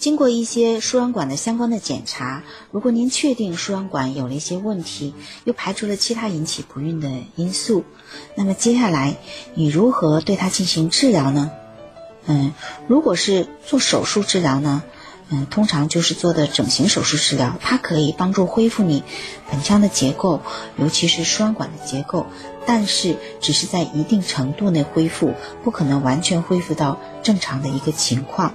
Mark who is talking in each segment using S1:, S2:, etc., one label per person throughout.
S1: 经过一些输卵管的相关的检查，如果您确定输卵管有了一些问题，又排除了其他引起不孕的因素，那么接下来你如何对它进行治疗呢？嗯，如果是做手术治疗呢，嗯，通常就是做的整形手术治疗，它可以帮助恢复你盆腔的结构，尤其是输卵管的结构，但是只是在一定程度内恢复，不可能完全恢复到正常的一个情况。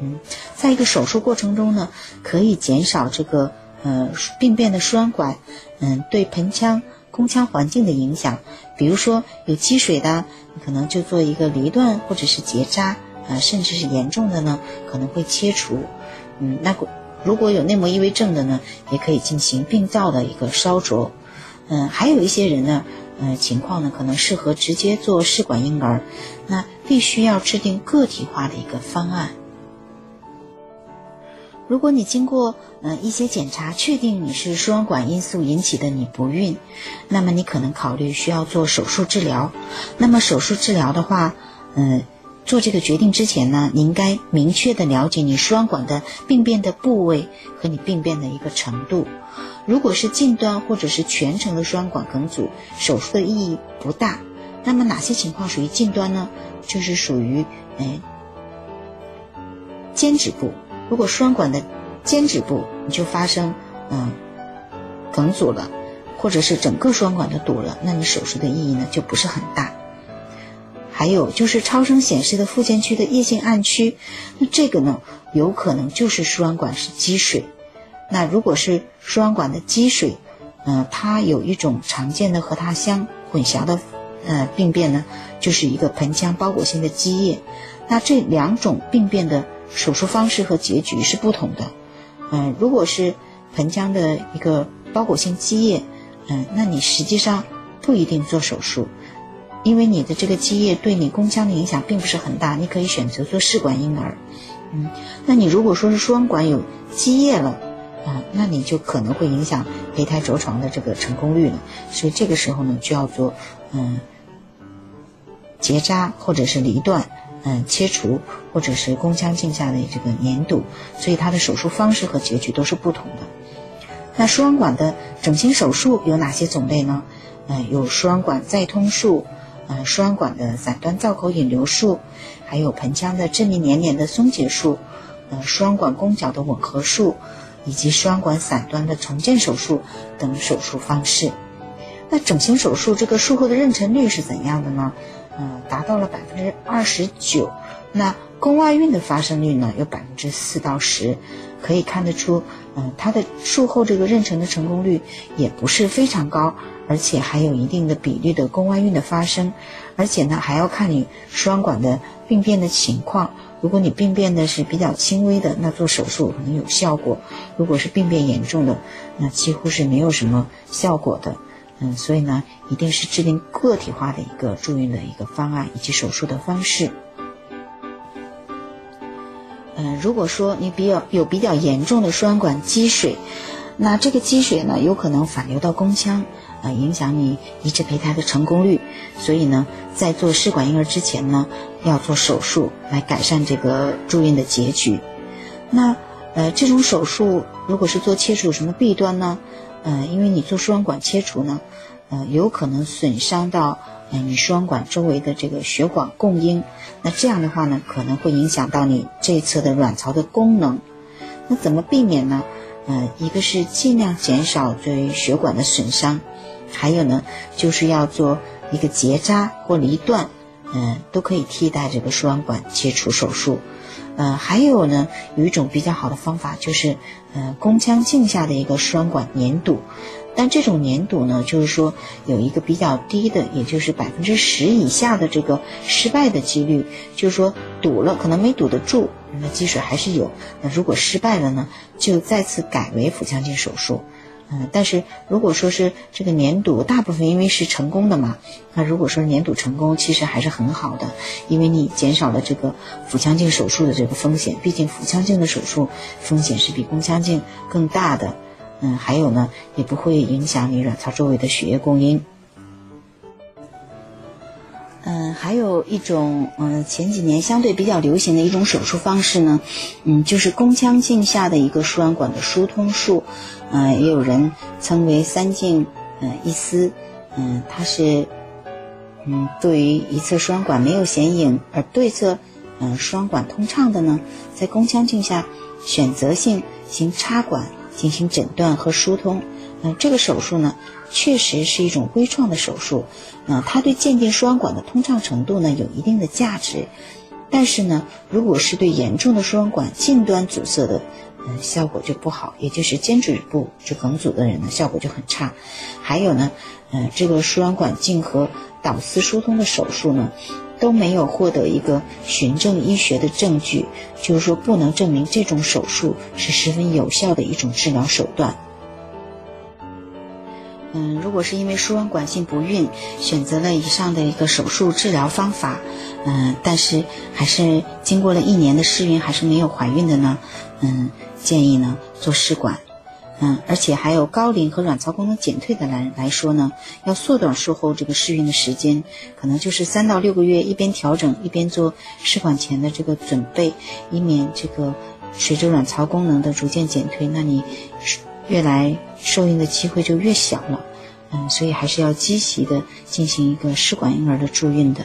S1: 嗯，在一个手术过程中呢，可以减少这个呃病变的输卵管，嗯，对盆腔、宫腔环境的影响。比如说有积水的，可能就做一个离断或者是结扎，呃，甚至是严重的呢，可能会切除。嗯，那如果有内膜异位症的呢，也可以进行病灶的一个烧灼。嗯，还有一些人呢，呃，情况呢可能适合直接做试管婴儿，那必须要制定个体化的一个方案。如果你经过呃一些检查，确定你是输卵管因素引起的你不孕，那么你可能考虑需要做手术治疗。那么手术治疗的话，嗯，做这个决定之前呢，你应该明确的了解你输卵管的病变的部位和你病变的一个程度。如果是近端或者是全程的输卵管梗阻，手术的意义不大。那么哪些情况属于近端呢？就是属于哎间质部。如果输卵管的间质部你就发生嗯梗阻了，或者是整个输卵管都堵了，那你手术的意义呢就不是很大。还有就是超声显示的附件区的叶性暗区，那这个呢有可能就是输卵管是积水。那如果是输卵管的积水，嗯，它有一种常见的和它相混淆的呃病变呢，就是一个盆腔包裹性的积液。那这两种病变的。手术方式和结局是不同的，嗯，如果是盆腔的一个包裹性积液，嗯，那你实际上不一定做手术，因为你的这个积液对你宫腔的影响并不是很大，你可以选择做试管婴儿，嗯，那你如果说是输卵管有积液了，啊，那你就可能会影响胚胎着床的这个成功率了，所以这个时候呢，就要做嗯结扎或者是离断。嗯，切除或者是宫腔镜下的这个粘堵，所以它的手术方式和结局都是不同的。那输卵管的整形手术有哪些种类呢？嗯，有输卵管再通术，嗯，输卵管的散端造口引流术，还有盆腔的致密粘连的松解术，呃，输卵管宫角的吻合术，以及输卵管散端的重建手术等手术方式。那整形手术这个术后的妊娠率是怎样的呢？嗯，达到了百分之二十九，那宫外孕的发生率呢有百分之四到十，可以看得出，嗯，它的术后这个妊娠的成功率也不是非常高，而且还有一定的比例的宫外孕的发生，而且呢还要看你输卵管的病变的情况，如果你病变的是比较轻微的，那做手术可能有效果；如果是病变严重的，那几乎是没有什么效果的。嗯，所以呢，一定是制定个体化的一个助孕的一个方案以及手术的方式。嗯，如果说你比较有比较严重的输卵管积水，那这个积水呢，有可能反流到宫腔，呃，影响你移植胚胎的成功率。所以呢，在做试管婴儿之前呢，要做手术来改善这个住院的结局。那呃，这种手术如果是做切除，有什么弊端呢？呃，因为你做输卵管切除呢，呃，有可能损伤到呃你输卵管周围的这个血管供应，那这样的话呢，可能会影响到你这一侧的卵巢的功能。那怎么避免呢？呃，一个是尽量减少对血管的损伤，还有呢，就是要做一个结扎或离断，嗯，都可以替代这个输卵管切除手术。呃，还有呢，有一种比较好的方法，就是呃宫腔镜下的一个输卵管粘堵，但这种粘堵呢，就是说有一个比较低的，也就是百分之十以下的这个失败的几率，就是说堵了可能没堵得住，那积水还是有，那如果失败了呢，就再次改为腹腔镜手术，嗯，但是如果说是这个粘堵，大部分因为是成功的嘛，那如果说粘堵成功，其实还是很好的，因为你减少了这个腹腔镜手术的这个风险。毕竟腹腔镜的手术风险是比宫腔镜更大的。嗯，还有呢，也不会影响你卵巢周围的血液供应。嗯，还有一种，嗯，前几年相对比较流行的一种手术方式呢，嗯，就是宫腔镜下的一个输卵管的疏通术，嗯，也有人称为三镜，嗯，一丝，嗯，它是，嗯，对于一侧输卵管没有显影而对侧，嗯，输卵管通畅的呢，在宫腔镜下选择性行插管进行诊断和疏通，这个手术呢。确实是一种微创的手术，嗯，它对鉴定输卵管的通畅程度呢有一定的价值，但是呢，如果是对严重的输卵管近端阻塞的，嗯，效果就不好，也就是尖嘴部这梗阻的人呢，效果就很差。还有呢，嗯，这个输卵管镜和导丝疏通的手术呢，都没有获得一个循证医学的证据，就是说不能证明这种手术是十分有效的一种治疗手段。嗯，如果是因为输卵管性不孕，选择了以上的一个手术治疗方法，嗯，但是还是经过了一年的试孕还是没有怀孕的呢，嗯，建议呢做试管，嗯，而且还有高龄和卵巢功能减退的来来说呢，要缩短术后这个试孕的时间，可能就是三到六个月，一边调整一边做试管前的这个准备，以免这个随着卵巢功能的逐渐减退，那你。越来受孕的机会就越小了，嗯，所以还是要积极的进行一个试管婴儿的助孕的。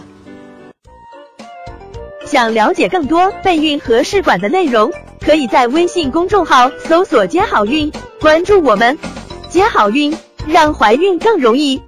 S2: 想了解更多备孕和试管的内容，可以在微信公众号搜索“接好运”，关注我们，接好运，让怀孕更容易。